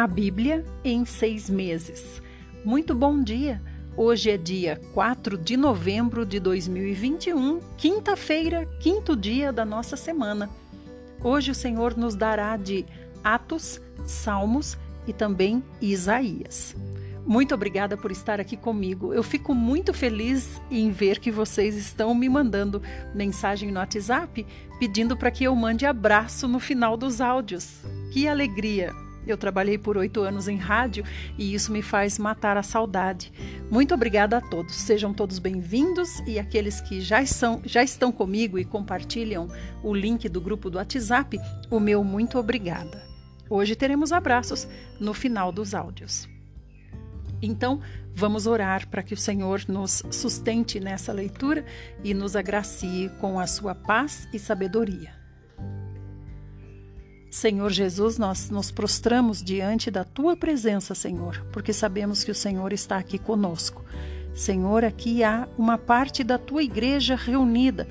A Bíblia em seis meses. Muito bom dia! Hoje é dia 4 de novembro de 2021, quinta-feira, quinto dia da nossa semana. Hoje o Senhor nos dará de Atos, Salmos e também Isaías. Muito obrigada por estar aqui comigo. Eu fico muito feliz em ver que vocês estão me mandando mensagem no WhatsApp pedindo para que eu mande abraço no final dos áudios. Que alegria! Eu trabalhei por oito anos em rádio e isso me faz matar a saudade. Muito obrigada a todos. Sejam todos bem-vindos e aqueles que já, são, já estão comigo e compartilham o link do grupo do WhatsApp, o meu muito obrigada. Hoje teremos abraços no final dos áudios. Então, vamos orar para que o Senhor nos sustente nessa leitura e nos agracie com a sua paz e sabedoria. Senhor Jesus, nós nos prostramos diante da tua presença, Senhor, porque sabemos que o Senhor está aqui conosco. Senhor, aqui há uma parte da tua igreja reunida.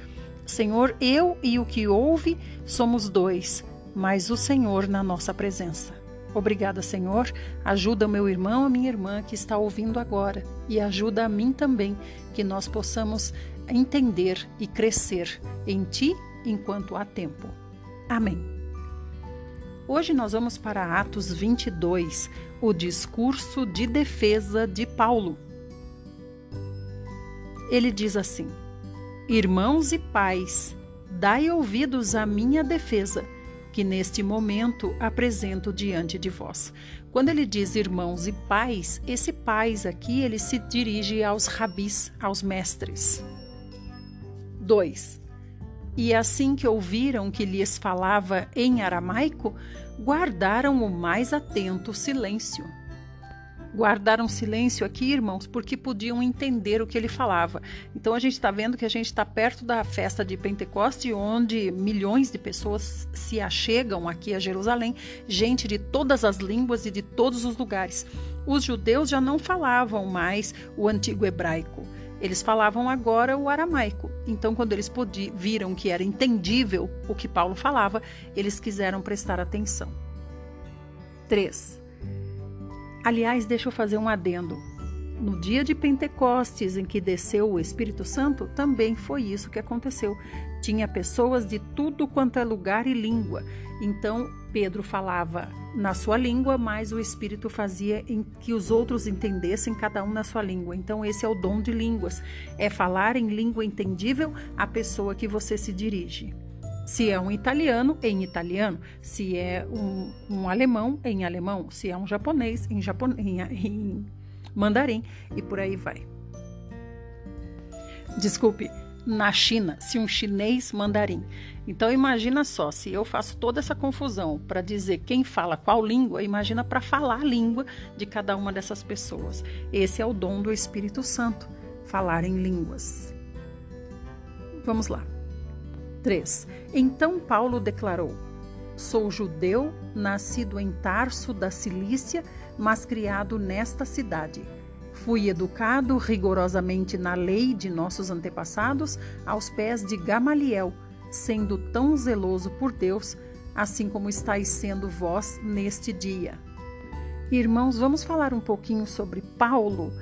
Senhor, eu e o que ouve somos dois, mas o Senhor na nossa presença. Obrigada, Senhor. Ajuda meu irmão, a minha irmã que está ouvindo agora e ajuda a mim também, que nós possamos entender e crescer em Ti enquanto há tempo. Amém. Hoje nós vamos para Atos 22, o discurso de defesa de Paulo. Ele diz assim: Irmãos e pais, dai ouvidos à minha defesa, que neste momento apresento diante de vós. Quando ele diz irmãos e pais, esse pais aqui ele se dirige aos rabis, aos mestres. 2. E assim que ouviram que lhes falava em aramaico, guardaram o mais atento silêncio. Guardaram silêncio aqui, irmãos, porque podiam entender o que ele falava. Então a gente está vendo que a gente está perto da festa de Pentecoste, onde milhões de pessoas se achegam aqui a Jerusalém, gente de todas as línguas e de todos os lugares. Os judeus já não falavam mais o antigo hebraico eles falavam agora o aramaico. Então, quando eles viram que era entendível o que Paulo falava, eles quiseram prestar atenção. 3. Aliás, deixa eu fazer um adendo. No dia de Pentecostes, em que desceu o Espírito Santo, também foi isso que aconteceu. Tinha pessoas de tudo quanto é lugar e língua. Então, Pedro falava na sua língua, mas o Espírito fazia em que os outros entendessem cada um na sua língua. Então, esse é o dom de línguas: é falar em língua entendível à pessoa que você se dirige. Se é um italiano, em italiano. Se é um, um alemão, em alemão. Se é um japonês, em, japon... em, em mandarim. E por aí vai. Desculpe, na China, se um chinês mandarim. Então imagina só, se eu faço toda essa confusão para dizer quem fala qual língua, imagina para falar a língua de cada uma dessas pessoas. Esse é o dom do Espírito Santo, falar em línguas. Vamos lá. 3. Então Paulo declarou: Sou judeu, nascido em Tarso da Cilícia, mas criado nesta cidade Fui educado rigorosamente na lei de nossos antepassados aos pés de Gamaliel, sendo tão zeloso por Deus, assim como estáis sendo vós neste dia. Irmãos, vamos falar um pouquinho sobre Paulo.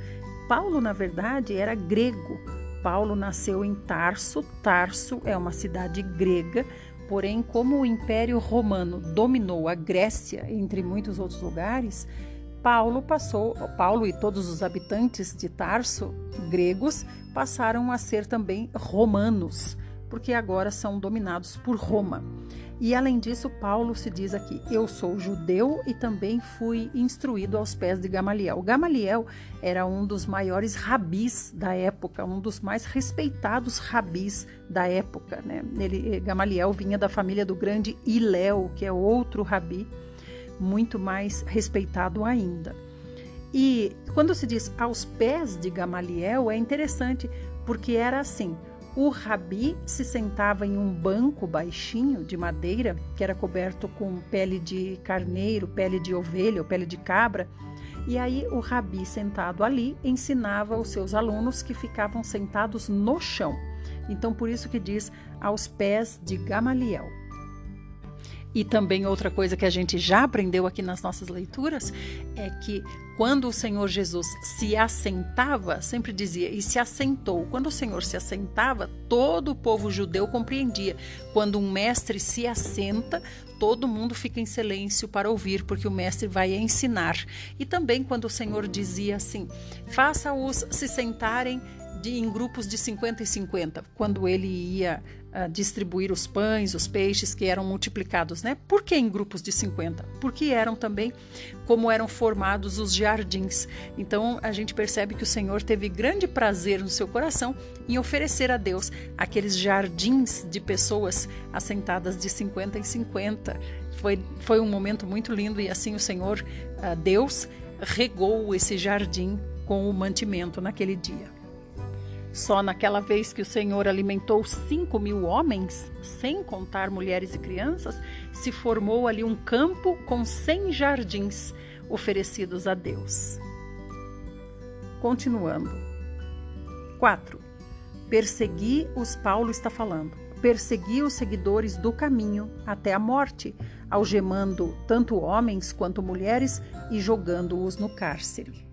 Paulo, na verdade, era grego. Paulo nasceu em Tarso. Tarso é uma cidade grega, porém, como o Império Romano dominou a Grécia, entre muitos outros lugares, Paulo passou, Paulo e todos os habitantes de Tarso, gregos, passaram a ser também romanos, porque agora são dominados por Roma. E além disso, Paulo se diz aqui: Eu sou judeu e também fui instruído aos pés de Gamaliel. Gamaliel era um dos maiores rabis da época, um dos mais respeitados rabis da época. Né? Ele, Gamaliel vinha da família do grande Iléu, que é outro rabi muito mais respeitado ainda. E quando se diz aos pés de Gamaliel, é interessante porque era assim: o rabi se sentava em um banco baixinho de madeira, que era coberto com pele de carneiro, pele de ovelha ou pele de cabra, e aí o rabi sentado ali ensinava os seus alunos que ficavam sentados no chão. Então por isso que diz aos pés de Gamaliel. E também outra coisa que a gente já aprendeu aqui nas nossas leituras é que quando o Senhor Jesus se assentava, sempre dizia, e se assentou. Quando o Senhor se assentava, todo o povo judeu compreendia. Quando um mestre se assenta, todo mundo fica em silêncio para ouvir, porque o mestre vai ensinar. E também quando o Senhor dizia assim: faça-os se sentarem de, em grupos de 50 e 50, quando ele ia uh, distribuir os pães, os peixes que eram multiplicados, né? Por que em grupos de 50? Porque eram também como eram formados os jardins. Então a gente percebe que o Senhor teve grande prazer no seu coração em oferecer a Deus aqueles jardins de pessoas assentadas de 50 em 50. Foi, foi um momento muito lindo e assim o Senhor, uh, Deus, regou esse jardim com o mantimento naquele dia. Só naquela vez que o Senhor alimentou cinco mil homens, sem contar mulheres e crianças, se formou ali um campo com cem jardins oferecidos a Deus. Continuando. 4. Persegui os, Paulo está falando, persegui os seguidores do caminho até a morte, algemando tanto homens quanto mulheres e jogando-os no cárcere.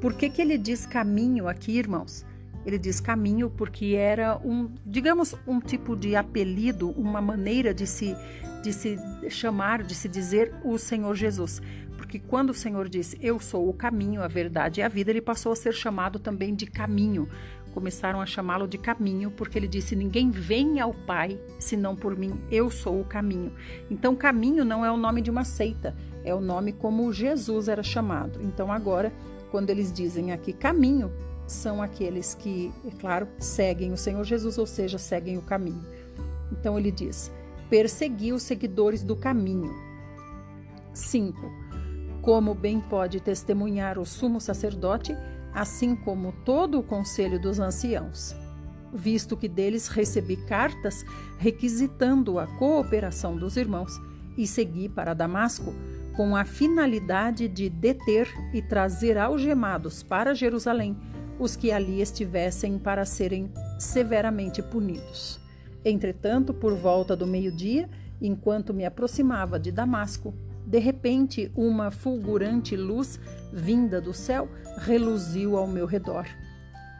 Por que, que ele diz caminho aqui, irmãos? Ele diz caminho porque era um, digamos, um tipo de apelido, uma maneira de se, de se chamar, de se dizer o Senhor Jesus. Porque quando o Senhor disse, Eu sou o caminho, a verdade e a vida, ele passou a ser chamado também de caminho. Começaram a chamá-lo de caminho, porque ele disse: Ninguém vem ao Pai senão por mim, eu sou o caminho. Então, caminho não é o nome de uma seita, é o nome como Jesus era chamado. Então, agora, quando eles dizem aqui caminho, são aqueles que, é claro, seguem o Senhor Jesus, ou seja, seguem o caminho. Então ele diz: persegui os seguidores do caminho. 5. Como bem pode testemunhar o sumo sacerdote, assim como todo o conselho dos anciãos, visto que deles recebi cartas requisitando a cooperação dos irmãos, e segui para Damasco com a finalidade de deter e trazer algemados para Jerusalém os que ali estivessem para serem severamente punidos. Entretanto, por volta do meio-dia, enquanto me aproximava de Damasco, de repente uma fulgurante luz vinda do céu reluziu ao meu redor.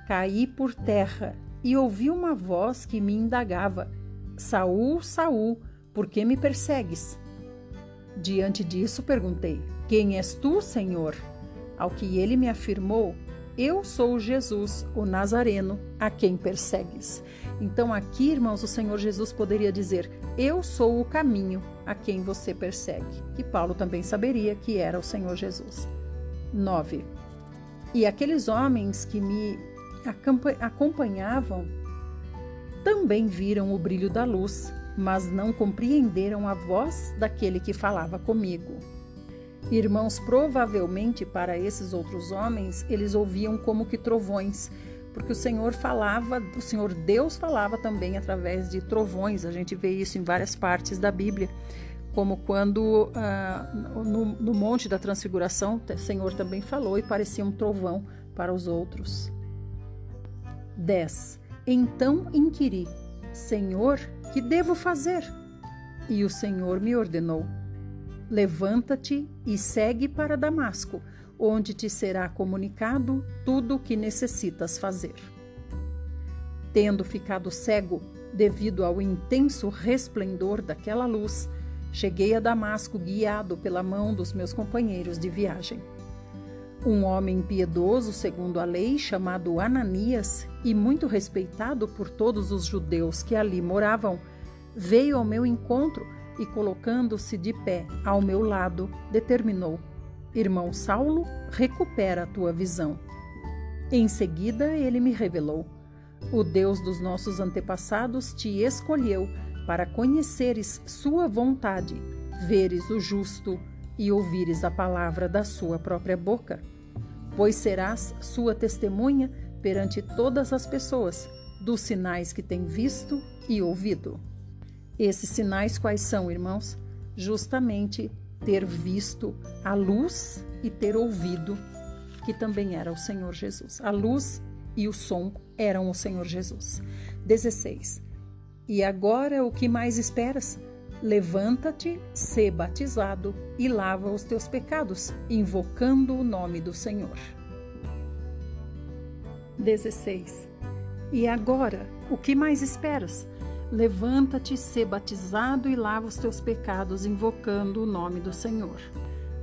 Caí por terra e ouvi uma voz que me indagava: Saul, Saul, por que me persegues? Diante disso perguntei: Quem és tu, Senhor? Ao que ele me afirmou: eu sou Jesus, o Nazareno, a quem persegues. Então, aqui, irmãos, o Senhor Jesus poderia dizer: Eu sou o caminho a quem você persegue. E Paulo também saberia que era o Senhor Jesus. 9. E aqueles homens que me acompanhavam também viram o brilho da luz, mas não compreenderam a voz daquele que falava comigo. Irmãos, provavelmente para esses outros homens, eles ouviam como que trovões, porque o Senhor falava, o Senhor Deus falava também através de trovões. A gente vê isso em várias partes da Bíblia, como quando ah, no, no Monte da Transfiguração, o Senhor também falou e parecia um trovão para os outros. 10. Então inquiri, Senhor, que devo fazer? E o Senhor me ordenou Levanta-te e segue para Damasco, onde te será comunicado tudo o que necessitas fazer. Tendo ficado cego devido ao intenso resplendor daquela luz, cheguei a Damasco guiado pela mão dos meus companheiros de viagem. Um homem piedoso, segundo a lei, chamado Ananias e muito respeitado por todos os judeus que ali moravam, veio ao meu encontro e, colocando-se de pé ao meu lado, determinou: Irmão Saulo, recupera a tua visão. Em seguida, ele me revelou: O Deus dos nossos antepassados te escolheu para conheceres sua vontade, veres o justo e ouvires a palavra da sua própria boca. Pois serás sua testemunha perante todas as pessoas dos sinais que tem visto e ouvido. Esses sinais quais são, irmãos? Justamente ter visto a luz e ter ouvido que também era o Senhor Jesus. A luz e o som eram o Senhor Jesus. 16. E agora o que mais esperas? Levanta-te, sê batizado e lava os teus pecados, invocando o nome do Senhor. 16. E agora, o que mais esperas? Levanta-te, sê batizado e lava os teus pecados, invocando o nome do Senhor.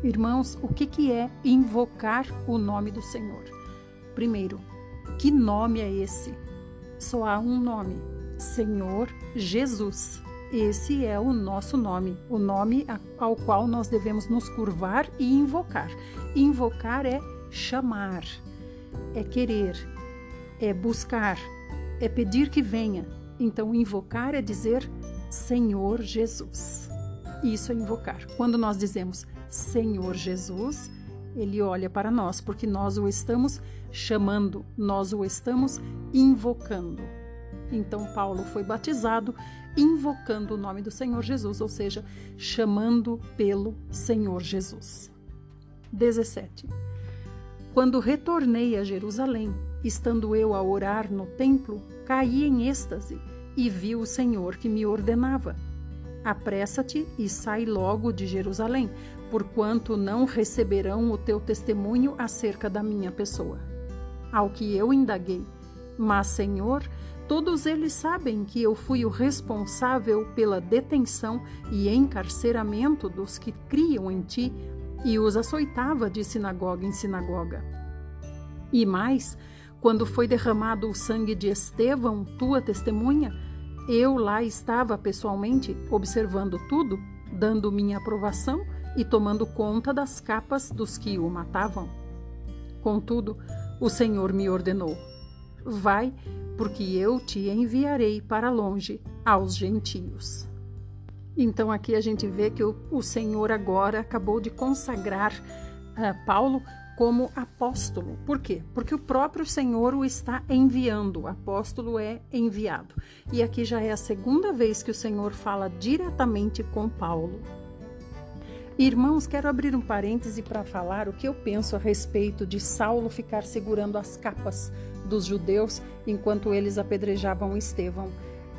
Irmãos, o que, que é invocar o nome do Senhor? Primeiro, que nome é esse? Só há um nome: Senhor Jesus. Esse é o nosso nome, o nome ao qual nós devemos nos curvar e invocar. Invocar é chamar, é querer, é buscar, é pedir que venha. Então, invocar é dizer Senhor Jesus. Isso é invocar. Quando nós dizemos Senhor Jesus, ele olha para nós, porque nós o estamos chamando, nós o estamos invocando. Então, Paulo foi batizado invocando o nome do Senhor Jesus, ou seja, chamando pelo Senhor Jesus. 17. Quando retornei a Jerusalém, estando eu a orar no templo, caí em êxtase e vi o Senhor que me ordenava: Apressa-te e sai logo de Jerusalém, porquanto não receberão o teu testemunho acerca da minha pessoa. Ao que eu indaguei: Mas, Senhor, Todos eles sabem que eu fui o responsável pela detenção e encarceramento dos que criam em ti e os açoitava de sinagoga em sinagoga. E mais, quando foi derramado o sangue de Estevão, tua testemunha, eu lá estava pessoalmente observando tudo, dando minha aprovação e tomando conta das capas dos que o matavam. Contudo, o Senhor me ordenou: Vai, porque eu te enviarei para longe aos gentios. Então aqui a gente vê que o, o Senhor agora acabou de consagrar uh, Paulo como apóstolo. Por quê? Porque o próprio Senhor o está enviando. O apóstolo é enviado. E aqui já é a segunda vez que o Senhor fala diretamente com Paulo. Irmãos, quero abrir um parêntese para falar o que eu penso a respeito de Saulo ficar segurando as capas dos judeus enquanto eles apedrejavam Estevão.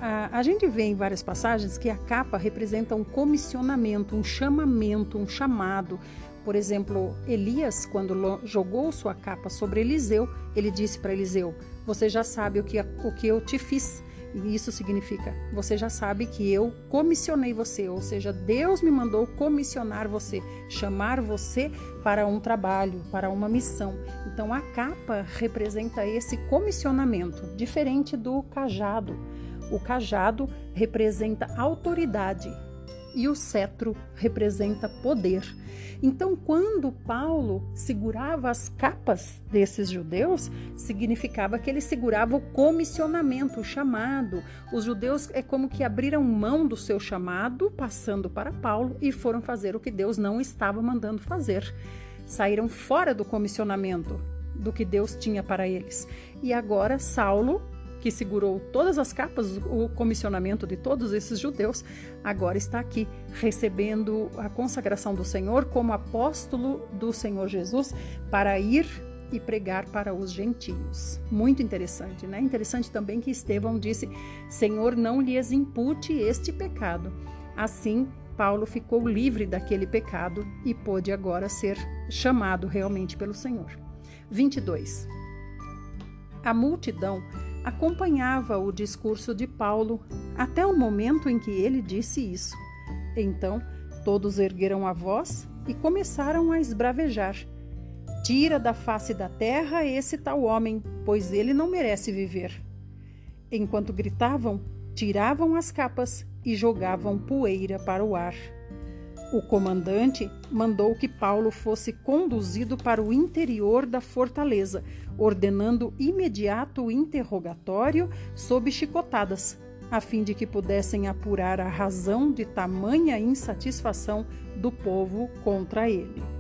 A, gente vê em várias passagens que a capa representa um comissionamento, um chamamento, um chamado. Por exemplo, Elias, quando jogou sua capa sobre Eliseu, ele disse para Eliseu: Você já sabe o que, o que eu te fiz. E isso significa, você já sabe que eu comissionei você, ou seja, Deus me mandou comissionar você, chamar você para um trabalho, para uma missão. Então a capa representa esse comissionamento, diferente do cajado. O cajado representa autoridade, e o cetro representa poder. Então, quando Paulo segurava as capas desses judeus, significava que ele segurava o comissionamento, o chamado. Os judeus é como que abriram mão do seu chamado, passando para Paulo, e foram fazer o que Deus não estava mandando fazer. Saíram fora do comissionamento do que Deus tinha para eles. E agora Saulo que segurou todas as capas, o comissionamento de todos esses judeus, agora está aqui recebendo a consagração do Senhor como apóstolo do Senhor Jesus para ir e pregar para os gentios. Muito interessante, né? Interessante também que Estevão disse: Senhor, não lhes impute este pecado. Assim, Paulo ficou livre daquele pecado e pôde agora ser chamado realmente pelo Senhor. 22. A multidão acompanhava o discurso de Paulo até o momento em que ele disse isso. Então, todos ergueram a voz e começaram a esbravejar. Tira da face da terra esse tal homem, pois ele não merece viver. Enquanto gritavam, tiravam as capas e jogavam poeira para o ar. O comandante mandou que Paulo fosse conduzido para o interior da fortaleza, ordenando imediato interrogatório sob chicotadas, a fim de que pudessem apurar a razão de tamanha insatisfação do povo contra ele.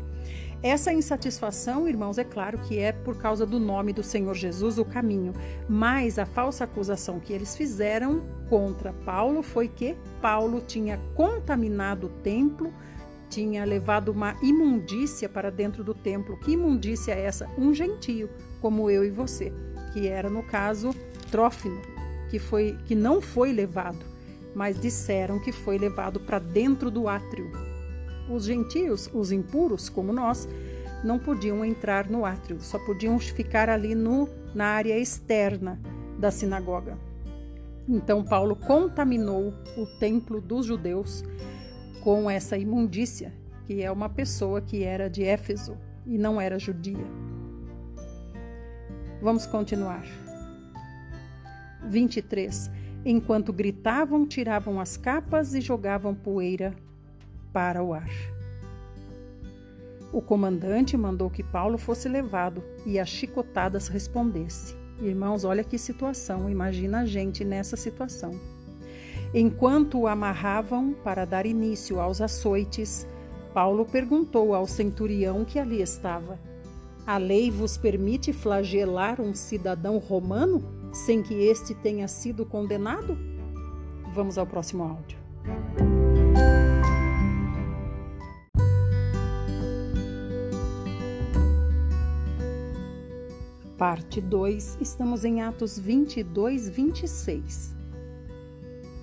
Essa insatisfação, irmãos, é claro que é por causa do nome do Senhor Jesus, o caminho, mas a falsa acusação que eles fizeram contra Paulo foi que Paulo tinha contaminado o templo, tinha levado uma imundícia para dentro do templo. Que imundícia é essa? Um gentio, como eu e você, que era no caso Trófimo, que foi que não foi levado. mas disseram que foi levado para dentro do átrio. Os gentios, os impuros, como nós, não podiam entrar no átrio, só podiam ficar ali no, na área externa da sinagoga. Então Paulo contaminou o templo dos judeus com essa imundícia, que é uma pessoa que era de Éfeso e não era judia. Vamos continuar. 23. Enquanto gritavam, tiravam as capas e jogavam poeira para o ar. O comandante mandou que Paulo fosse levado e a chicotadas respondesse. Irmãos, olha que situação, imagina a gente nessa situação. Enquanto o amarravam para dar início aos açoites, Paulo perguntou ao centurião que ali estava: A lei vos permite flagelar um cidadão romano sem que este tenha sido condenado? Vamos ao próximo áudio. Parte 2, estamos em Atos 22, 26.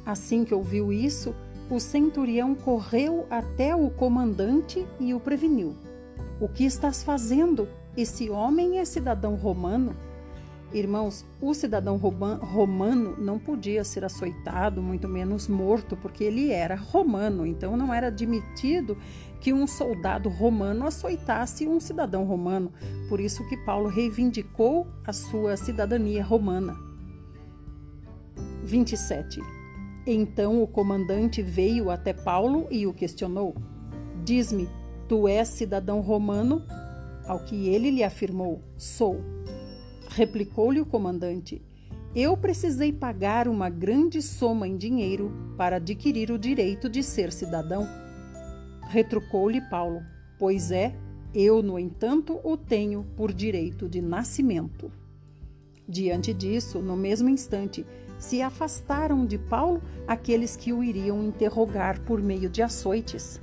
Assim que ouviu isso, o centurião correu até o comandante e o preveniu: O que estás fazendo? Esse homem é cidadão romano. Irmãos, o cidadão romano não podia ser açoitado, muito menos morto, porque ele era romano, então não era admitido que um soldado romano açoitasse um cidadão romano. Por isso que Paulo reivindicou a sua cidadania romana. 27. Então o comandante veio até Paulo e o questionou: Diz-me, tu és cidadão romano? Ao que ele lhe afirmou: Sou. Replicou-lhe o comandante: Eu precisei pagar uma grande soma em dinheiro para adquirir o direito de ser cidadão. Retrucou-lhe Paulo: Pois é, eu, no entanto, o tenho por direito de nascimento. Diante disso, no mesmo instante, se afastaram de Paulo aqueles que o iriam interrogar por meio de açoites.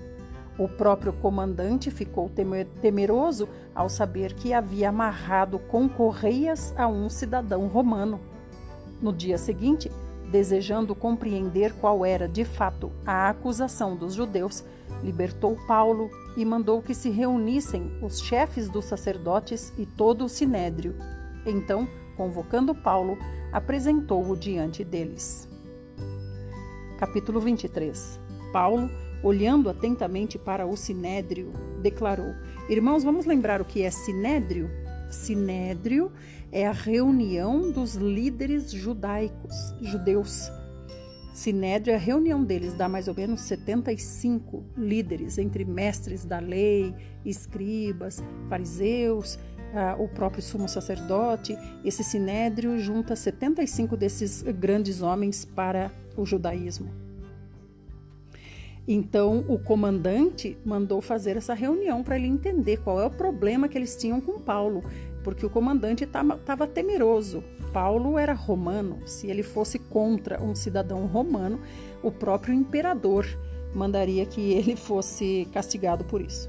O próprio comandante ficou temeroso ao saber que havia amarrado com correias a um cidadão romano. No dia seguinte, desejando compreender qual era de fato a acusação dos judeus, libertou Paulo e mandou que se reunissem os chefes dos sacerdotes e todo o sinédrio. Então, convocando Paulo, apresentou-o diante deles. Capítulo 23. Paulo, olhando atentamente para o sinédrio, declarou: Irmãos, vamos lembrar o que é sinédrio? Sinédrio é a reunião dos líderes judaicos, judeus Sinédrio, a reunião deles dá mais ou menos 75 líderes, entre mestres da lei, escribas, fariseus, uh, o próprio sumo sacerdote. Esse sinédrio junta 75 desses grandes homens para o judaísmo. Então, o comandante mandou fazer essa reunião para ele entender qual é o problema que eles tinham com Paulo, porque o comandante estava temeroso. Paulo era romano. Se ele fosse contra um cidadão romano, o próprio imperador mandaria que ele fosse castigado por isso.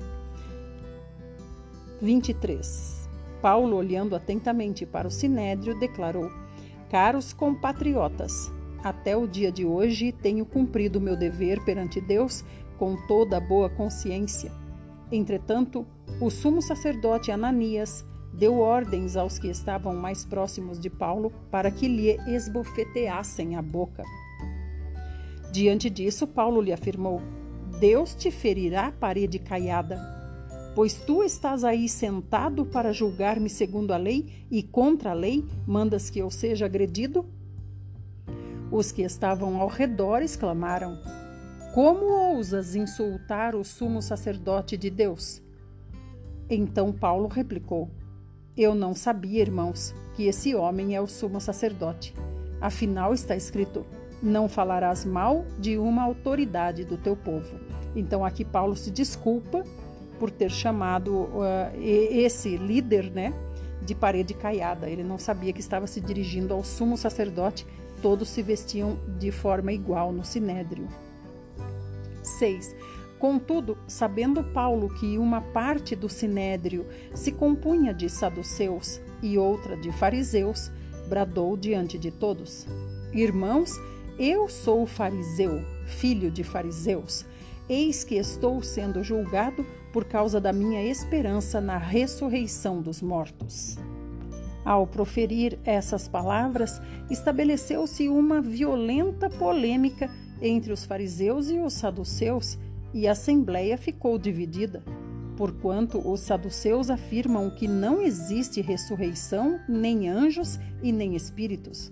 23. Paulo, olhando atentamente para o sinédrio, declarou: Caros compatriotas, até o dia de hoje tenho cumprido meu dever perante Deus com toda boa consciência. Entretanto, o sumo sacerdote Ananias deu ordens aos que estavam mais próximos de Paulo para que lhe esbofeteassem a boca. Diante disso, Paulo lhe afirmou: Deus te ferirá parede caiada, pois tu estás aí sentado para julgar-me segundo a lei e contra a lei mandas que eu seja agredido? Os que estavam ao redor exclamaram: Como ousas insultar o sumo sacerdote de Deus? Então Paulo replicou: eu não sabia, irmãos, que esse homem é o sumo sacerdote. Afinal, está escrito: não falarás mal de uma autoridade do teu povo. Então, aqui Paulo se desculpa por ter chamado uh, esse líder, né, de parede caiada. Ele não sabia que estava se dirigindo ao sumo sacerdote. Todos se vestiam de forma igual no sinédrio. 6. Contudo, sabendo Paulo que uma parte do sinédrio se compunha de saduceus e outra de fariseus, bradou diante de todos: Irmãos, Eu sou fariseu, filho de fariseus. Eis que estou sendo julgado por causa da minha esperança na ressurreição dos mortos. Ao proferir essas palavras, estabeleceu-se uma violenta polêmica entre os fariseus e os saduceus, e a assembleia ficou dividida, porquanto os saduceus afirmam que não existe ressurreição, nem anjos e nem espíritos.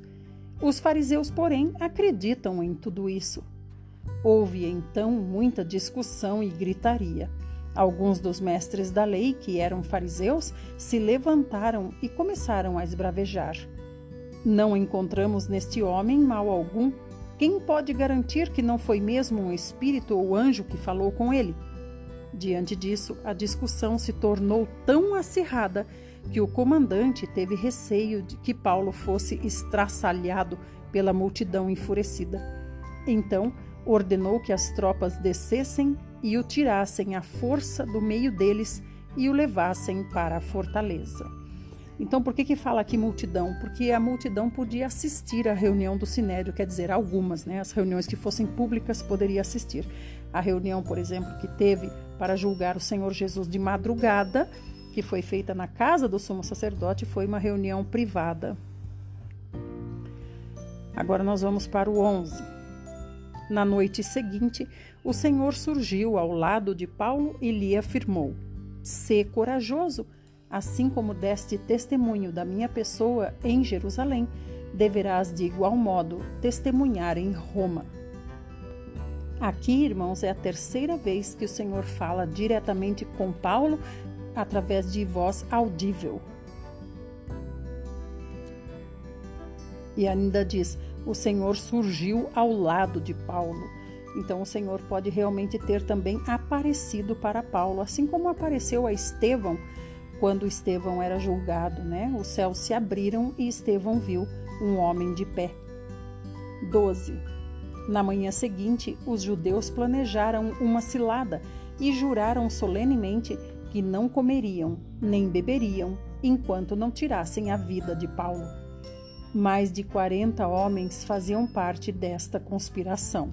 Os fariseus, porém, acreditam em tudo isso. Houve então muita discussão e gritaria. Alguns dos mestres da lei, que eram fariseus, se levantaram e começaram a esbravejar. Não encontramos neste homem mal algum. Quem pode garantir que não foi mesmo um espírito ou anjo que falou com ele? Diante disso, a discussão se tornou tão acirrada que o comandante teve receio de que Paulo fosse estraçalhado pela multidão enfurecida. Então, ordenou que as tropas descessem e o tirassem à força do meio deles e o levassem para a fortaleza. Então, por que, que fala aqui multidão? Porque a multidão podia assistir à reunião do Sinédrio, quer dizer, algumas, né? As reuniões que fossem públicas poderia assistir. A reunião, por exemplo, que teve para julgar o Senhor Jesus de madrugada, que foi feita na casa do sumo sacerdote, foi uma reunião privada. Agora nós vamos para o 11. Na noite seguinte, o Senhor surgiu ao lado de Paulo e lhe afirmou: Sê corajoso, assim como deste testemunho da minha pessoa em Jerusalém, deverás de igual modo testemunhar em Roma. Aqui, irmãos, é a terceira vez que o Senhor fala diretamente com Paulo através de voz audível. E ainda diz: o Senhor surgiu ao lado de Paulo. Então, o Senhor pode realmente ter também aparecido para Paulo, assim como apareceu a Estevão quando Estevão era julgado, né? Os céus se abriram e Estevão viu um homem de pé. 12. Na manhã seguinte, os judeus planejaram uma cilada e juraram solenemente que não comeriam nem beberiam enquanto não tirassem a vida de Paulo. Mais de 40 homens faziam parte desta conspiração.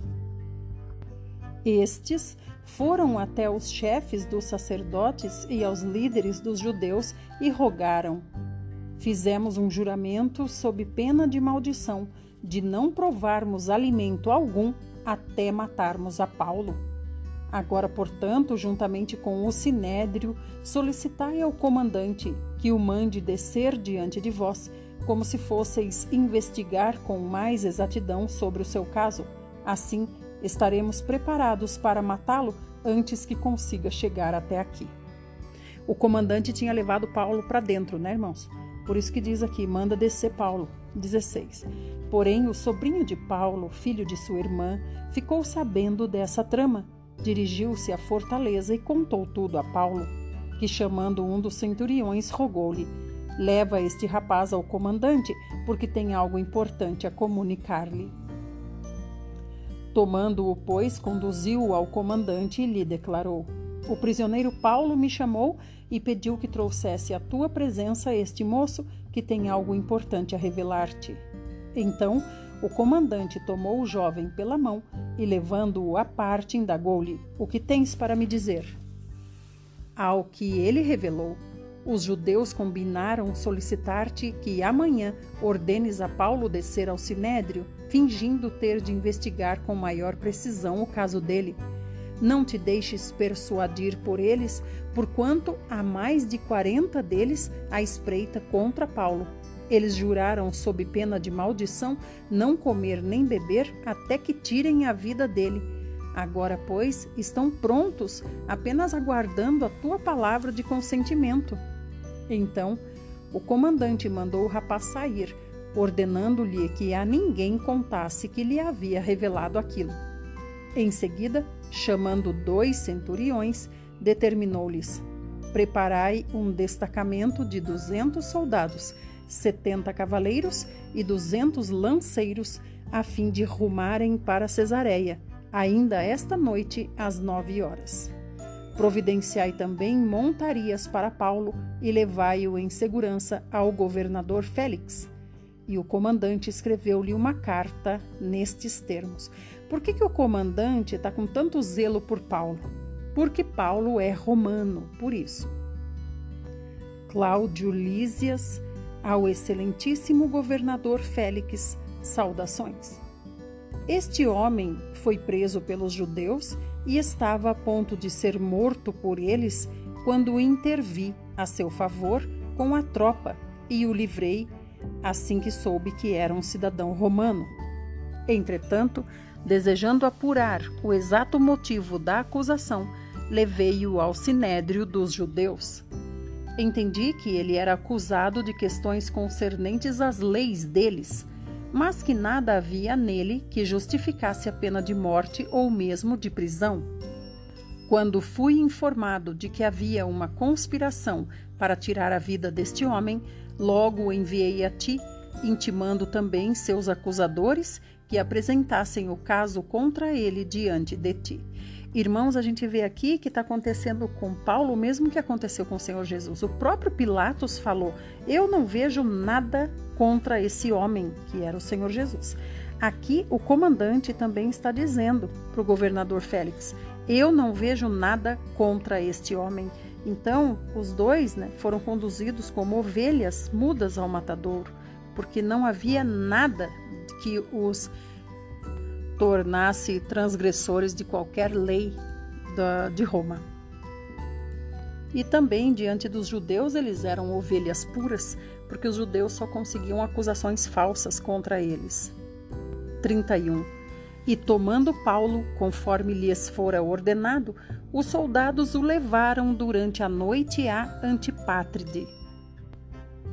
Estes foram até os chefes dos sacerdotes e aos líderes dos judeus e rogaram: Fizemos um juramento sob pena de maldição de não provarmos alimento algum até matarmos a Paulo. Agora, portanto, juntamente com o sinédrio, solicitai ao comandante que o mande descer diante de vós como se fosseis investigar com mais exatidão sobre o seu caso. Assim, estaremos preparados para matá-lo antes que consiga chegar até aqui. O comandante tinha levado Paulo para dentro, né, irmãos? Por isso que diz aqui: manda descer Paulo. 16. Porém, o sobrinho de Paulo, filho de sua irmã, ficou sabendo dessa trama. Dirigiu-se à fortaleza e contou tudo a Paulo, que, chamando um dos centuriões, rogou-lhe: Leva este rapaz ao comandante, porque tem algo importante a comunicar-lhe. Tomando-o, pois, conduziu-o ao comandante e lhe declarou: O prisioneiro Paulo me chamou e pediu que trouxesse à tua presença este moço que tem algo importante a revelar-te. Então, o comandante tomou o jovem pela mão e, levando-o à parte, indagou-lhe: O que tens para me dizer? Ao que ele revelou, os judeus combinaram solicitar-te que amanhã ordenes a Paulo descer ao sinédrio, fingindo ter de investigar com maior precisão o caso dele. Não te deixes persuadir por eles, porquanto há mais de quarenta deles à espreita contra Paulo. Eles juraram, sob pena de maldição, não comer nem beber até que tirem a vida dele. Agora, pois, estão prontos, apenas aguardando a tua palavra de consentimento. Então, o comandante mandou o rapaz sair, ordenando-lhe que a ninguém contasse que lhe havia revelado aquilo. Em seguida, chamando dois centuriões, determinou-lhes: Preparai um destacamento de duzentos soldados, setenta cavaleiros e duzentos lanceiros, a fim de rumarem para Cesareia, ainda esta noite às nove horas. Providenciai também montarias para Paulo e levai-o em segurança ao governador Félix. E o comandante escreveu-lhe uma carta nestes termos. Por que, que o comandante está com tanto zelo por Paulo? Porque Paulo é romano, por isso. Cláudio Lísias, ao excelentíssimo governador Félix, saudações. Este homem foi preso pelos judeus e estava a ponto de ser morto por eles quando intervi a seu favor com a tropa e o livrei assim que soube que era um cidadão romano. Entretanto, desejando apurar o exato motivo da acusação, levei-o ao sinédrio dos judeus. Entendi que ele era acusado de questões concernentes às leis deles, mas que nada havia nele que justificasse a pena de morte ou mesmo de prisão. Quando fui informado de que havia uma conspiração para tirar a vida deste homem, logo o enviei a ti, intimando também seus acusadores que apresentassem o caso contra ele diante de ti. Irmãos, a gente vê aqui que está acontecendo com Paulo o mesmo que aconteceu com o Senhor Jesus. O próprio Pilatos falou: Eu não vejo nada contra esse homem, que era o Senhor Jesus. Aqui, o comandante também está dizendo para o governador Félix: Eu não vejo nada contra este homem. Então, os dois né, foram conduzidos como ovelhas mudas ao matadouro, porque não havia nada que os tornasse transgressores de qualquer lei da, de Roma. E também, diante dos judeus, eles eram ovelhas puras, porque os judeus só conseguiam acusações falsas contra eles. 31. E tomando Paulo, conforme lhes fora ordenado, os soldados o levaram durante a noite a Antipátride.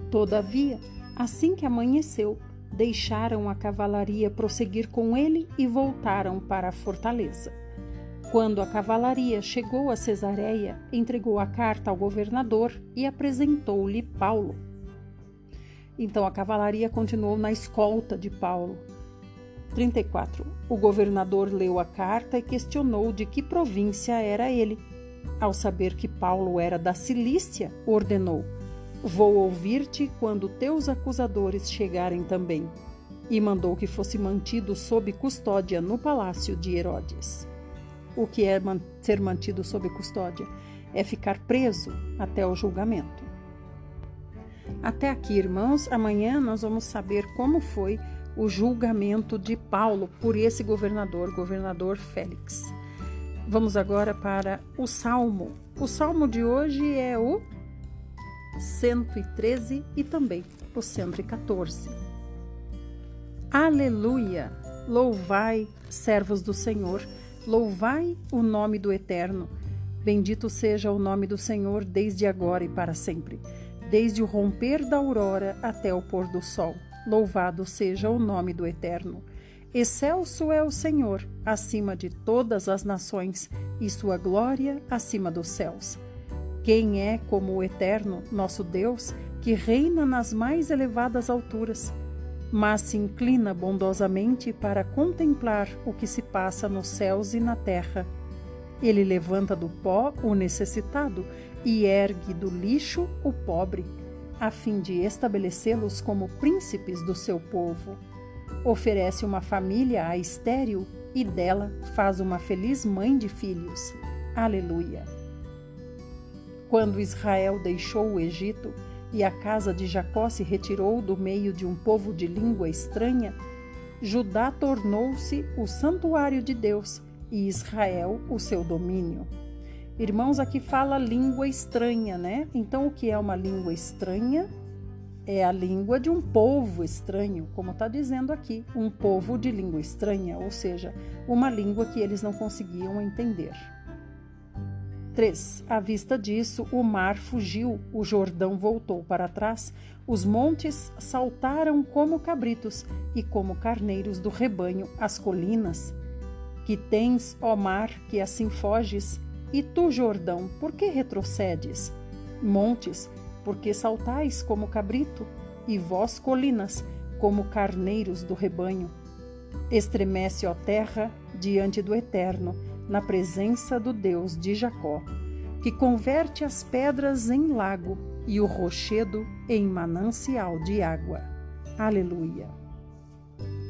Todavia, assim que amanheceu, deixaram a cavalaria prosseguir com ele e voltaram para a fortaleza. Quando a cavalaria chegou a Cesareia, entregou a carta ao governador e apresentou-lhe Paulo. Então a cavalaria continuou na escolta de Paulo. 34. O governador leu a carta e questionou de que província era ele. Ao saber que Paulo era da Cilícia, ordenou: Vou ouvir-te quando teus acusadores chegarem também. E mandou que fosse mantido sob custódia no palácio de Herodes. O que é ser mantido sob custódia? É ficar preso até o julgamento. Até aqui, irmãos, amanhã nós vamos saber como foi o julgamento de Paulo por esse governador, governador Félix. Vamos agora para o salmo. O salmo de hoje é o 113 e também o 114. Aleluia! Louvai, servos do Senhor, louvai o nome do Eterno. Bendito seja o nome do Senhor desde agora e para sempre, desde o romper da aurora até o pôr do sol. Louvado seja o nome do Eterno. Excelso é o Senhor, acima de todas as nações, e sua glória acima dos céus. Quem é como o Eterno, nosso Deus, que reina nas mais elevadas alturas, mas se inclina bondosamente para contemplar o que se passa nos céus e na terra? Ele levanta do pó o necessitado e ergue do lixo o pobre a fim de estabelecê-los como príncipes do seu povo. Oferece uma família a estéril e dela faz uma feliz mãe de filhos. Aleluia. Quando Israel deixou o Egito e a casa de Jacó se retirou do meio de um povo de língua estranha, Judá tornou-se o santuário de Deus e Israel o seu domínio. Irmãos, aqui fala língua estranha, né? Então, o que é uma língua estranha? É a língua de um povo estranho, como está dizendo aqui, um povo de língua estranha, ou seja, uma língua que eles não conseguiam entender. 3. À vista disso, o mar fugiu, o Jordão voltou para trás, os montes saltaram como cabritos e como carneiros do rebanho as colinas. Que tens, ó mar, que assim foges? E tu, Jordão, por que retrocedes? Montes, por que saltais como cabrito? E vós, colinas, como carneiros do rebanho? Estremece, ó terra, diante do Eterno, na presença do Deus de Jacó, que converte as pedras em lago e o rochedo em manancial de água. Aleluia.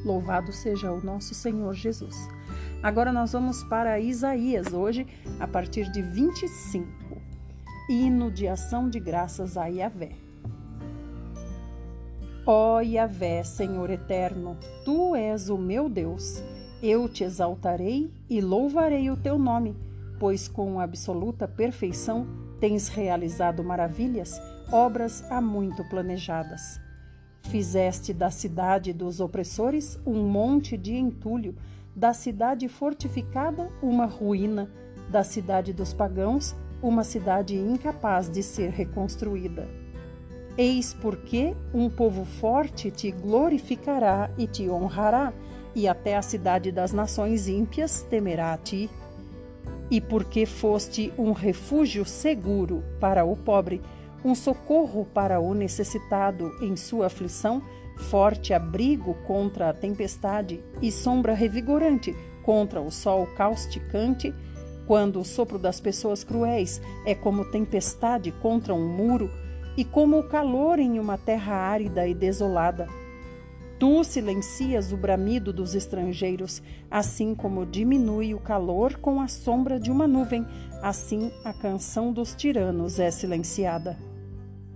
Louvado seja o nosso Senhor Jesus. Agora nós vamos para Isaías, hoje, a partir de 25. Hino de ação de graças a Yahvé. Ó Yahvé, Senhor eterno, tu és o meu Deus. Eu te exaltarei e louvarei o teu nome, pois com absoluta perfeição tens realizado maravilhas, obras há muito planejadas. Fizeste da cidade dos opressores um monte de entulho, da cidade fortificada uma ruína, da cidade dos pagãos uma cidade incapaz de ser reconstruída. Eis porque um povo forte te glorificará e te honrará, e até a cidade das nações ímpias temerá a ti. E porque foste um refúgio seguro para o pobre, um socorro para o necessitado em sua aflição, forte abrigo contra a tempestade e sombra revigorante contra o sol causticante, quando o sopro das pessoas cruéis é como tempestade contra um muro e como o calor em uma terra árida e desolada. Tu silencias o bramido dos estrangeiros, assim como diminui o calor com a sombra de uma nuvem, assim a canção dos tiranos é silenciada.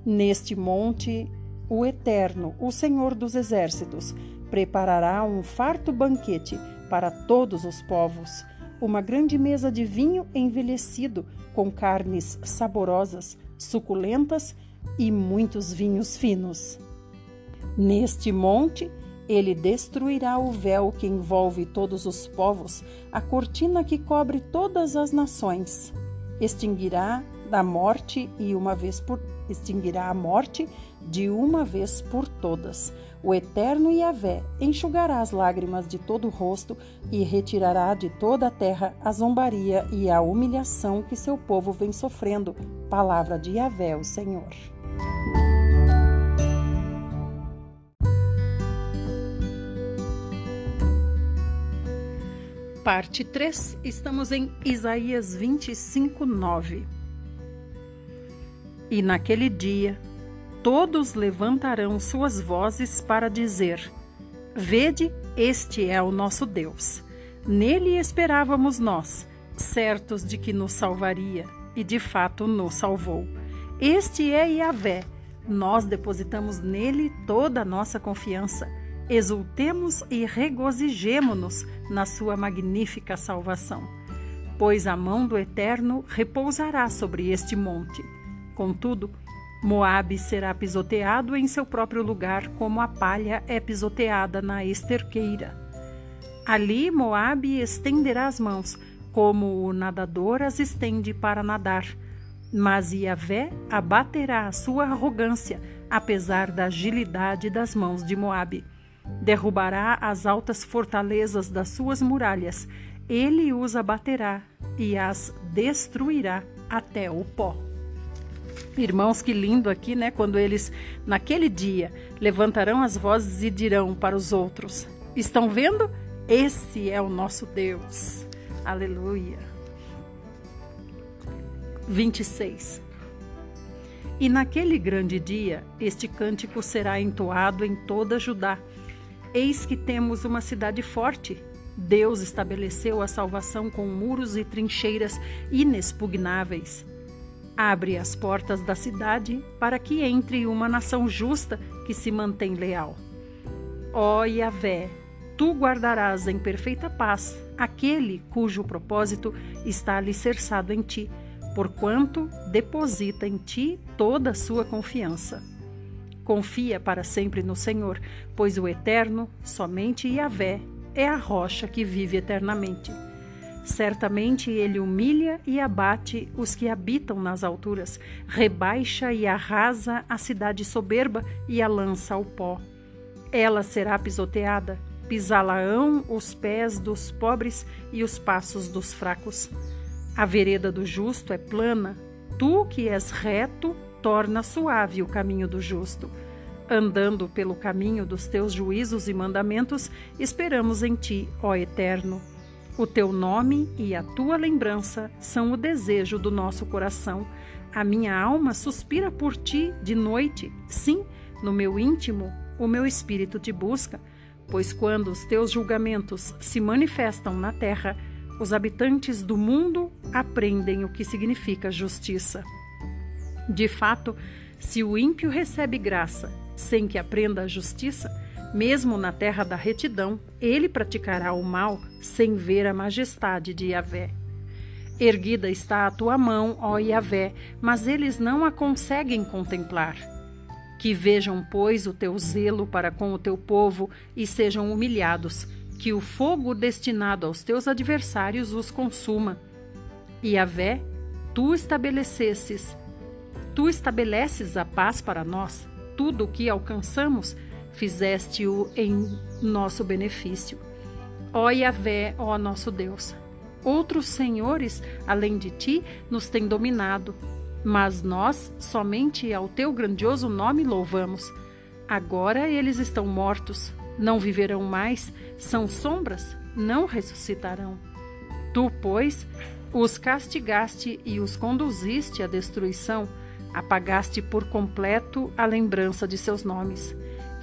Neste monte, o Eterno, o Senhor dos Exércitos, preparará um farto banquete para todos os povos, uma grande mesa de vinho envelhecido, com carnes saborosas, suculentas e muitos vinhos finos. Neste monte, ele destruirá o véu que envolve todos os povos, a cortina que cobre todas as nações. Extinguirá da morte e uma vez por extinguirá a morte de uma vez por todas. O eterno Yahvé enxugará as lágrimas de todo o rosto e retirará de toda a terra a zombaria e a humilhação que seu povo vem sofrendo. Palavra de Yahvé, o Senhor. Parte 3, estamos em Isaías 25, 9. E naquele dia todos levantarão suas vozes para dizer: Vede, este é o nosso Deus. Nele esperávamos nós, certos de que nos salvaria, e de fato nos salvou. Este é Yahvé. Nós depositamos nele toda a nossa confiança. Exultemos e regozijemo-nos na sua magnífica salvação. Pois a mão do Eterno repousará sobre este monte Contudo, Moabe será pisoteado em seu próprio lugar, como a palha é pisoteada na esterqueira. Ali Moabe estenderá as mãos, como o nadador as estende para nadar. Mas Iavé abaterá a sua arrogância, apesar da agilidade das mãos de Moabe. Derrubará as altas fortalezas das suas muralhas. Ele os abaterá e as destruirá até o pó. Irmãos, que lindo aqui, né? Quando eles, naquele dia, levantarão as vozes e dirão para os outros: Estão vendo? Esse é o nosso Deus. Aleluia. 26. E naquele grande dia, este cântico será entoado em toda Judá. Eis que temos uma cidade forte. Deus estabeleceu a salvação com muros e trincheiras inexpugnáveis abre as portas da cidade para que entre uma nação justa que se mantém leal. Ó Yahvé, tu guardarás em perfeita paz aquele cujo propósito está alicerçado em ti, porquanto deposita em ti toda a sua confiança. Confia para sempre no Senhor, pois o Eterno, somente Yahvé, é a rocha que vive eternamente. Certamente ele humilha e abate os que habitam nas alturas, rebaixa e arrasa a cidade soberba e a lança ao pó. Ela será pisoteada, pisá-la-ão os pés dos pobres e os passos dos fracos. A vereda do justo é plana, tu que és reto, torna suave o caminho do justo. Andando pelo caminho dos teus juízos e mandamentos, esperamos em ti, ó Eterno. O teu nome e a tua lembrança são o desejo do nosso coração. A minha alma suspira por ti de noite. Sim, no meu íntimo o meu espírito te busca, pois quando os teus julgamentos se manifestam na terra, os habitantes do mundo aprendem o que significa justiça. De fato, se o ímpio recebe graça sem que aprenda a justiça, mesmo na terra da retidão, ele praticará o mal sem ver a majestade de Yahvé. Erguida está a tua mão, ó Yahvé, mas eles não a conseguem contemplar. Que vejam, pois, o teu zelo para com o teu povo e sejam humilhados, que o fogo destinado aos teus adversários os consuma. Yahvé, tu estabelecesses, tu estabeleces a paz para nós, tudo o que alcançamos, fizeste-o em nosso benefício. Ó Yahvé, ó nosso Deus, outros senhores, além de ti, nos têm dominado, mas nós somente ao teu grandioso nome louvamos. Agora eles estão mortos, não viverão mais, são sombras, não ressuscitarão. Tu, pois, os castigaste e os conduziste à destruição, apagaste por completo a lembrança de seus nomes.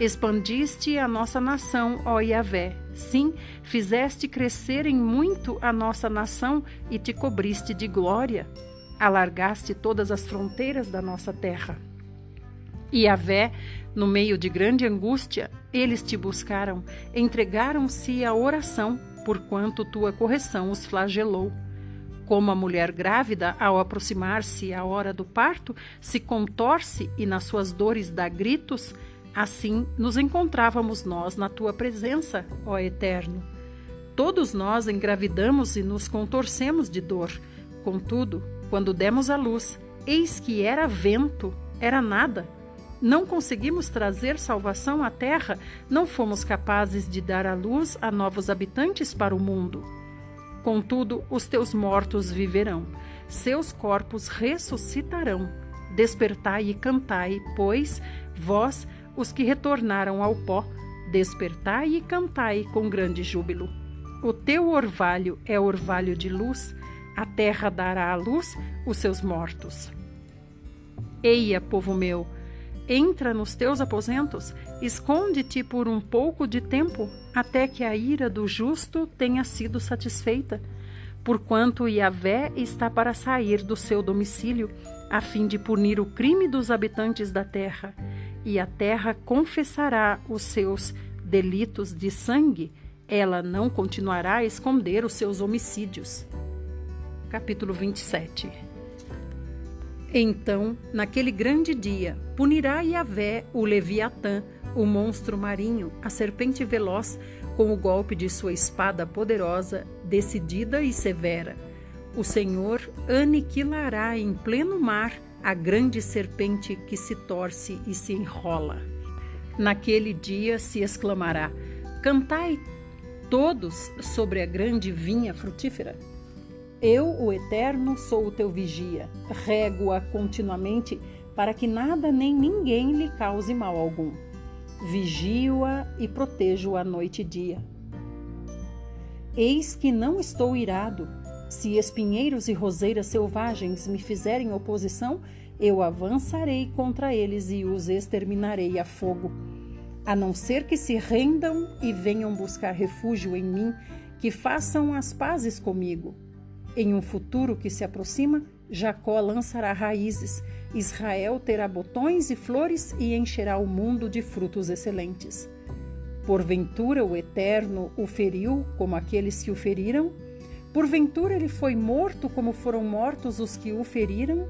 Expandiste a nossa nação, ó Yahvé. Sim, fizeste crescer em muito a nossa nação e te cobriste de glória. Alargaste todas as fronteiras da nossa terra. Yahvé, no meio de grande angústia, eles te buscaram, entregaram-se à oração, porquanto tua correção os flagelou. Como a mulher grávida, ao aproximar-se a hora do parto, se contorce e nas suas dores dá gritos, Assim nos encontrávamos nós na tua presença, ó Eterno. Todos nós engravidamos e nos contorcemos de dor. Contudo, quando demos à luz, eis que era vento, era nada. Não conseguimos trazer salvação à terra, não fomos capazes de dar à luz a novos habitantes para o mundo. Contudo, os teus mortos viverão, seus corpos ressuscitarão. Despertai e cantai, pois vós os que retornaram ao pó, despertai e cantai com grande júbilo. O teu orvalho é orvalho de luz, a terra dará à luz os seus mortos. Eia, povo meu, entra nos teus aposentos, esconde-te por um pouco de tempo, até que a ira do justo tenha sido satisfeita. Porquanto Yahvé está para sair do seu domicílio, a fim de punir o crime dos habitantes da terra e a terra confessará os seus delitos de sangue, ela não continuará a esconder os seus homicídios. Capítulo 27 Então, naquele grande dia, punirá Yahvé o Leviatã, o monstro marinho, a serpente veloz, com o golpe de sua espada poderosa, decidida e severa. O Senhor aniquilará em pleno mar a grande serpente que se torce e se enrola. Naquele dia se exclamará: Cantai todos sobre a grande vinha frutífera. Eu, o Eterno, sou o teu vigia, rego-a continuamente para que nada nem ninguém lhe cause mal algum. Vigio-a e protejo-a noite e dia. Eis que não estou irado, se espinheiros e roseiras selvagens me fizerem oposição, eu avançarei contra eles e os exterminarei a fogo. A não ser que se rendam e venham buscar refúgio em mim, que façam as pazes comigo. Em um futuro que se aproxima, Jacó lançará raízes, Israel terá botões e flores e encherá o mundo de frutos excelentes. Porventura o Eterno o feriu como aqueles que o feriram? Porventura ele foi morto como foram mortos os que o feriram?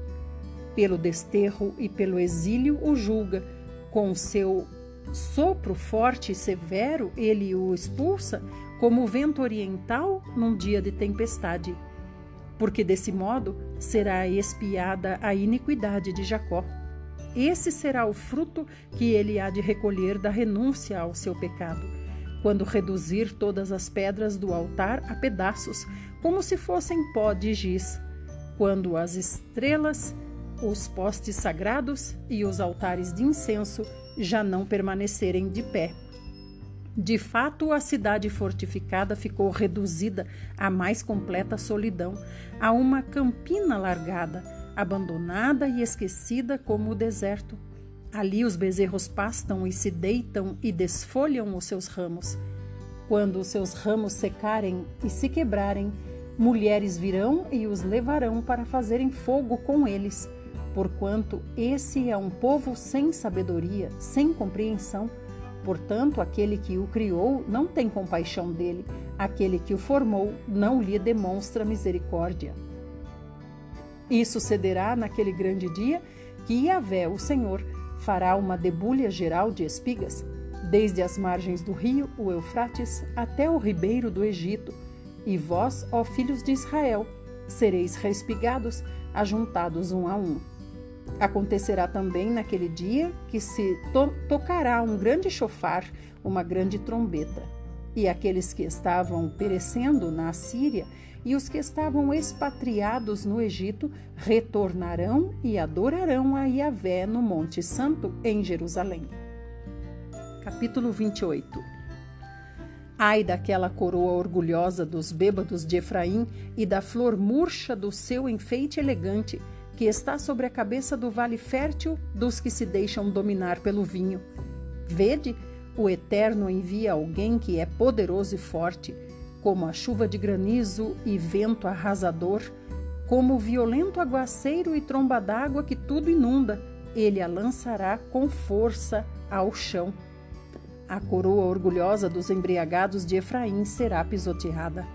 Pelo desterro e pelo exílio o julga, com seu sopro forte e severo ele o expulsa, como o vento oriental num dia de tempestade. Porque desse modo será expiada a iniquidade de Jacó. Esse será o fruto que ele há de recolher da renúncia ao seu pecado quando reduzir todas as pedras do altar a pedaços, como se fossem pó de giz, quando as estrelas, os postes sagrados e os altares de incenso já não permanecerem de pé. De fato, a cidade fortificada ficou reduzida à mais completa solidão, a uma campina largada, abandonada e esquecida como o deserto. Ali os bezerros pastam e se deitam e desfolham os seus ramos. Quando os seus ramos secarem e se quebrarem, mulheres virão e os levarão para fazerem fogo com eles, porquanto esse é um povo sem sabedoria, sem compreensão. Portanto, aquele que o criou não tem compaixão dele, aquele que o formou não lhe demonstra misericórdia. E sucederá naquele grande dia que Yahvé, o Senhor, fará uma debulha geral de espigas, desde as margens do rio, o Eufrates, até o ribeiro do Egito. E vós, ó filhos de Israel, sereis respigados, ajuntados um a um. Acontecerá também naquele dia que se to tocará um grande chofar, uma grande trombeta. E aqueles que estavam perecendo na Assíria e os que estavam expatriados no Egito retornarão e adorarão a Yahvé no Monte Santo em Jerusalém. Capítulo 28 Ai daquela coroa orgulhosa dos bêbados de Efraim e da flor murcha do seu enfeite elegante, que está sobre a cabeça do vale fértil dos que se deixam dominar pelo vinho. Vede, o Eterno envia alguém que é poderoso e forte, como a chuva de granizo e vento arrasador, como o violento aguaceiro e tromba d'água que tudo inunda, ele a lançará com força ao chão. A coroa orgulhosa dos embriagados de Efraim será pisoteada.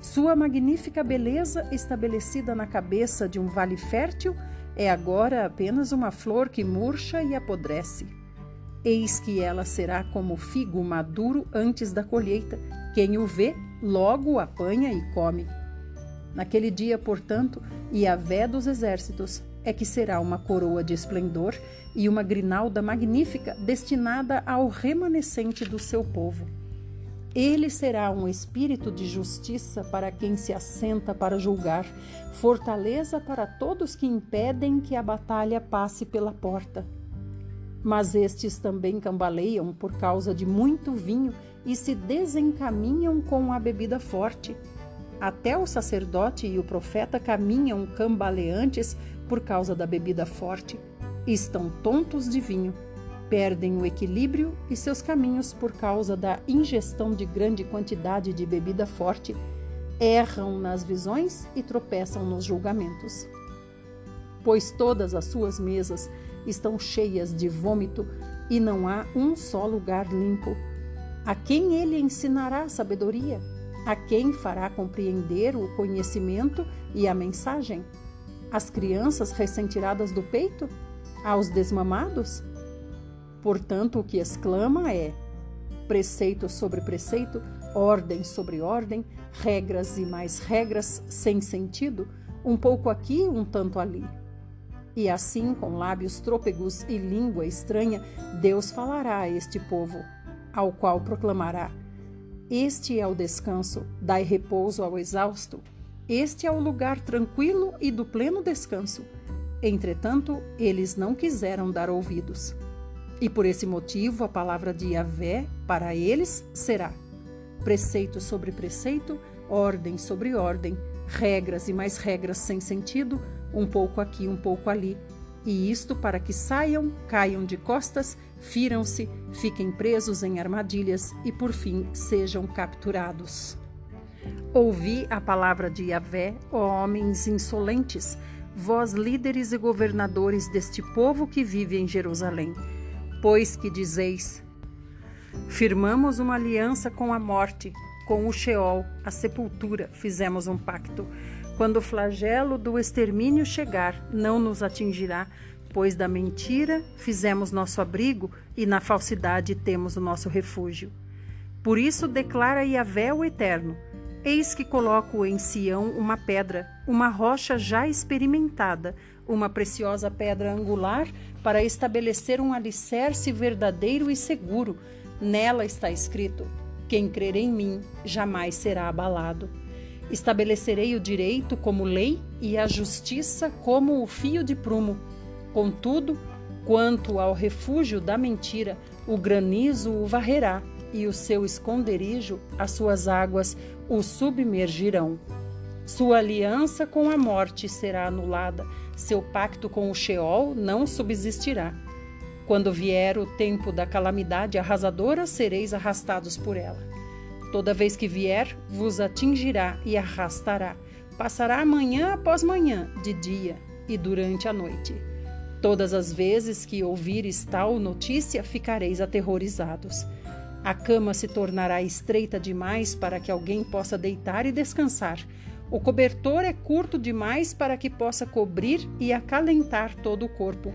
Sua magnífica beleza, estabelecida na cabeça de um vale fértil, é agora apenas uma flor que murcha e apodrece. Eis que ela será como figo maduro antes da colheita. Quem o vê logo o apanha e come. Naquele dia, portanto, Iavé dos exércitos é que será uma coroa de esplendor e uma grinalda magnífica destinada ao remanescente do seu povo. Ele será um espírito de justiça para quem se assenta para julgar, fortaleza para todos que impedem que a batalha passe pela porta. Mas estes também cambaleiam por causa de muito vinho e se desencaminham com a bebida forte. Até o sacerdote e o profeta caminham cambaleantes por causa da bebida forte. Estão tontos de vinho, perdem o equilíbrio e seus caminhos por causa da ingestão de grande quantidade de bebida forte, erram nas visões e tropeçam nos julgamentos. Pois todas as suas mesas estão cheias de vômito e não há um só lugar limpo. A quem ele ensinará a sabedoria? A quem fará compreender o conhecimento e a mensagem? As crianças recém-tiradas do peito? Aos desmamados? Portanto, o que exclama é: preceito sobre preceito, ordem sobre ordem, regras e mais regras sem sentido, um pouco aqui, um tanto ali. E assim, com lábios trôpegos e língua estranha, Deus falará a este povo ao qual proclamará: Este é o descanso, dai repouso ao exausto. Este é o lugar tranquilo e do pleno descanso. Entretanto, eles não quiseram dar ouvidos. E por esse motivo, a palavra de Yahvé para eles será: preceito sobre preceito, ordem sobre ordem, regras e mais regras sem sentido, um pouco aqui, um pouco ali. E isto para que saiam, caiam de costas firam-se, fiquem presos em armadilhas e por fim sejam capturados. Ouvi a palavra de Yahvé, ó homens insolentes, vós líderes e governadores deste povo que vive em Jerusalém, pois que dizeis: Firmamos uma aliança com a morte, com o Sheol, a sepultura, fizemos um pacto. Quando o flagelo do extermínio chegar, não nos atingirá, pois da mentira fizemos nosso abrigo e na falsidade temos o nosso refúgio. Por isso declara Yahvé o Eterno: Eis que coloco em Sião uma pedra, uma rocha já experimentada, uma preciosa pedra angular, para estabelecer um alicerce verdadeiro e seguro. Nela está escrito: Quem crer em mim jamais será abalado. Estabelecerei o direito como lei e a justiça como o fio de prumo. Contudo, quanto ao refúgio da mentira, o granizo o varrerá e o seu esconderijo, as suas águas o submergirão. Sua aliança com a morte será anulada, seu pacto com o Sheol não subsistirá. Quando vier o tempo da calamidade arrasadora, sereis arrastados por ela. Toda vez que vier, vos atingirá e arrastará. Passará manhã após manhã, de dia e durante a noite. Todas as vezes que ouvires tal notícia, ficareis aterrorizados. A cama se tornará estreita demais para que alguém possa deitar e descansar. O cobertor é curto demais para que possa cobrir e acalentar todo o corpo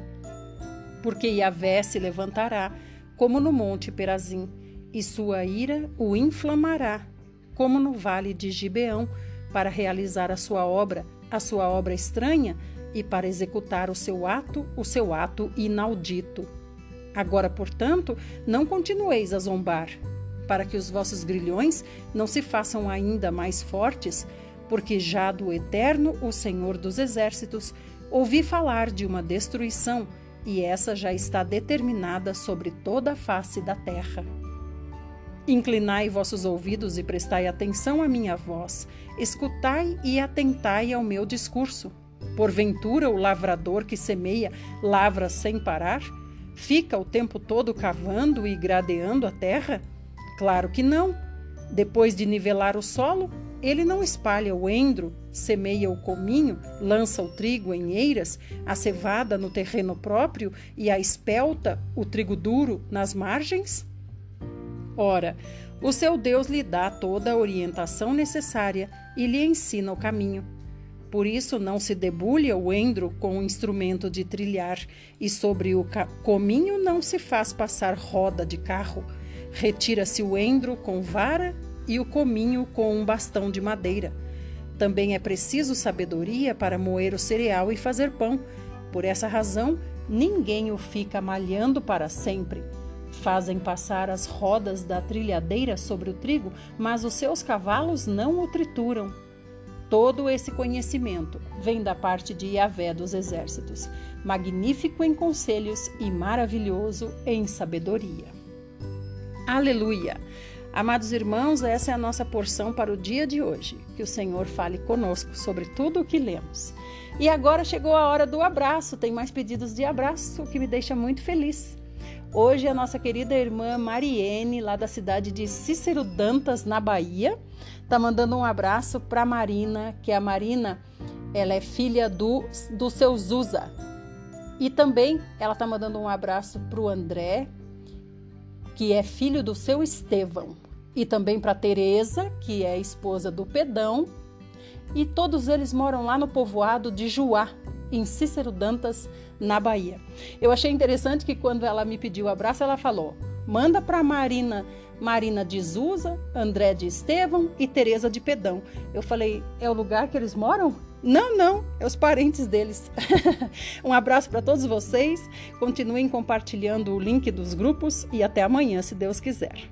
porque Yahvé se levantará, como no monte Perazim, e sua ira o inflamará, como no vale de Gibeão, para realizar a sua obra, a sua obra estranha, e para executar o seu ato, o seu ato inaudito. Agora, portanto, não continueis a zombar, para que os vossos grilhões não se façam ainda mais fortes, porque já do Eterno, o Senhor dos Exércitos, ouvi falar de uma destruição e essa já está determinada sobre toda a face da terra. Inclinai vossos ouvidos e prestai atenção à minha voz, escutai e atentai ao meu discurso. Porventura, o lavrador que semeia lavra sem parar? Fica o tempo todo cavando e gradeando a terra? Claro que não. Depois de nivelar o solo, ele não espalha o endro, semeia o cominho, lança o trigo em eiras, a cevada no terreno próprio e a espelta, o trigo duro, nas margens? Ora, o seu Deus lhe dá toda a orientação necessária e lhe ensina o caminho. Por isso não se debulha o endro com o instrumento de trilhar, e sobre o cominho não se faz passar roda de carro. Retira-se o endro com vara e o cominho com um bastão de madeira. Também é preciso sabedoria para moer o cereal e fazer pão. Por essa razão, ninguém o fica malhando para sempre. Fazem passar as rodas da trilhadeira sobre o trigo, mas os seus cavalos não o trituram. Todo esse conhecimento vem da parte de Yahvé dos exércitos, magnífico em conselhos e maravilhoso em sabedoria. Aleluia! Amados irmãos, essa é a nossa porção para o dia de hoje. Que o Senhor fale conosco sobre tudo o que lemos. E agora chegou a hora do abraço. Tem mais pedidos de abraço, o que me deixa muito feliz. Hoje a nossa querida irmã Mariene, lá da cidade de Cícero Dantas, na Bahia, tá mandando um abraço para Marina, que a Marina, ela é filha do, do seu Zuza. E também ela tá mandando um abraço para o André, que é filho do seu Estevão, e também para Teresa, que é esposa do Pedão, e todos eles moram lá no povoado de Juá, em Cícero Dantas, na Bahia. Eu achei interessante que quando ela me pediu o abraço, ela falou: "Manda para Marina, Marina de Zusa, André de Estevão e Teresa de Pedão". Eu falei: "É o lugar que eles moram?" Não, não, é os parentes deles. um abraço para todos vocês. Continuem compartilhando o link dos grupos e até amanhã, se Deus quiser.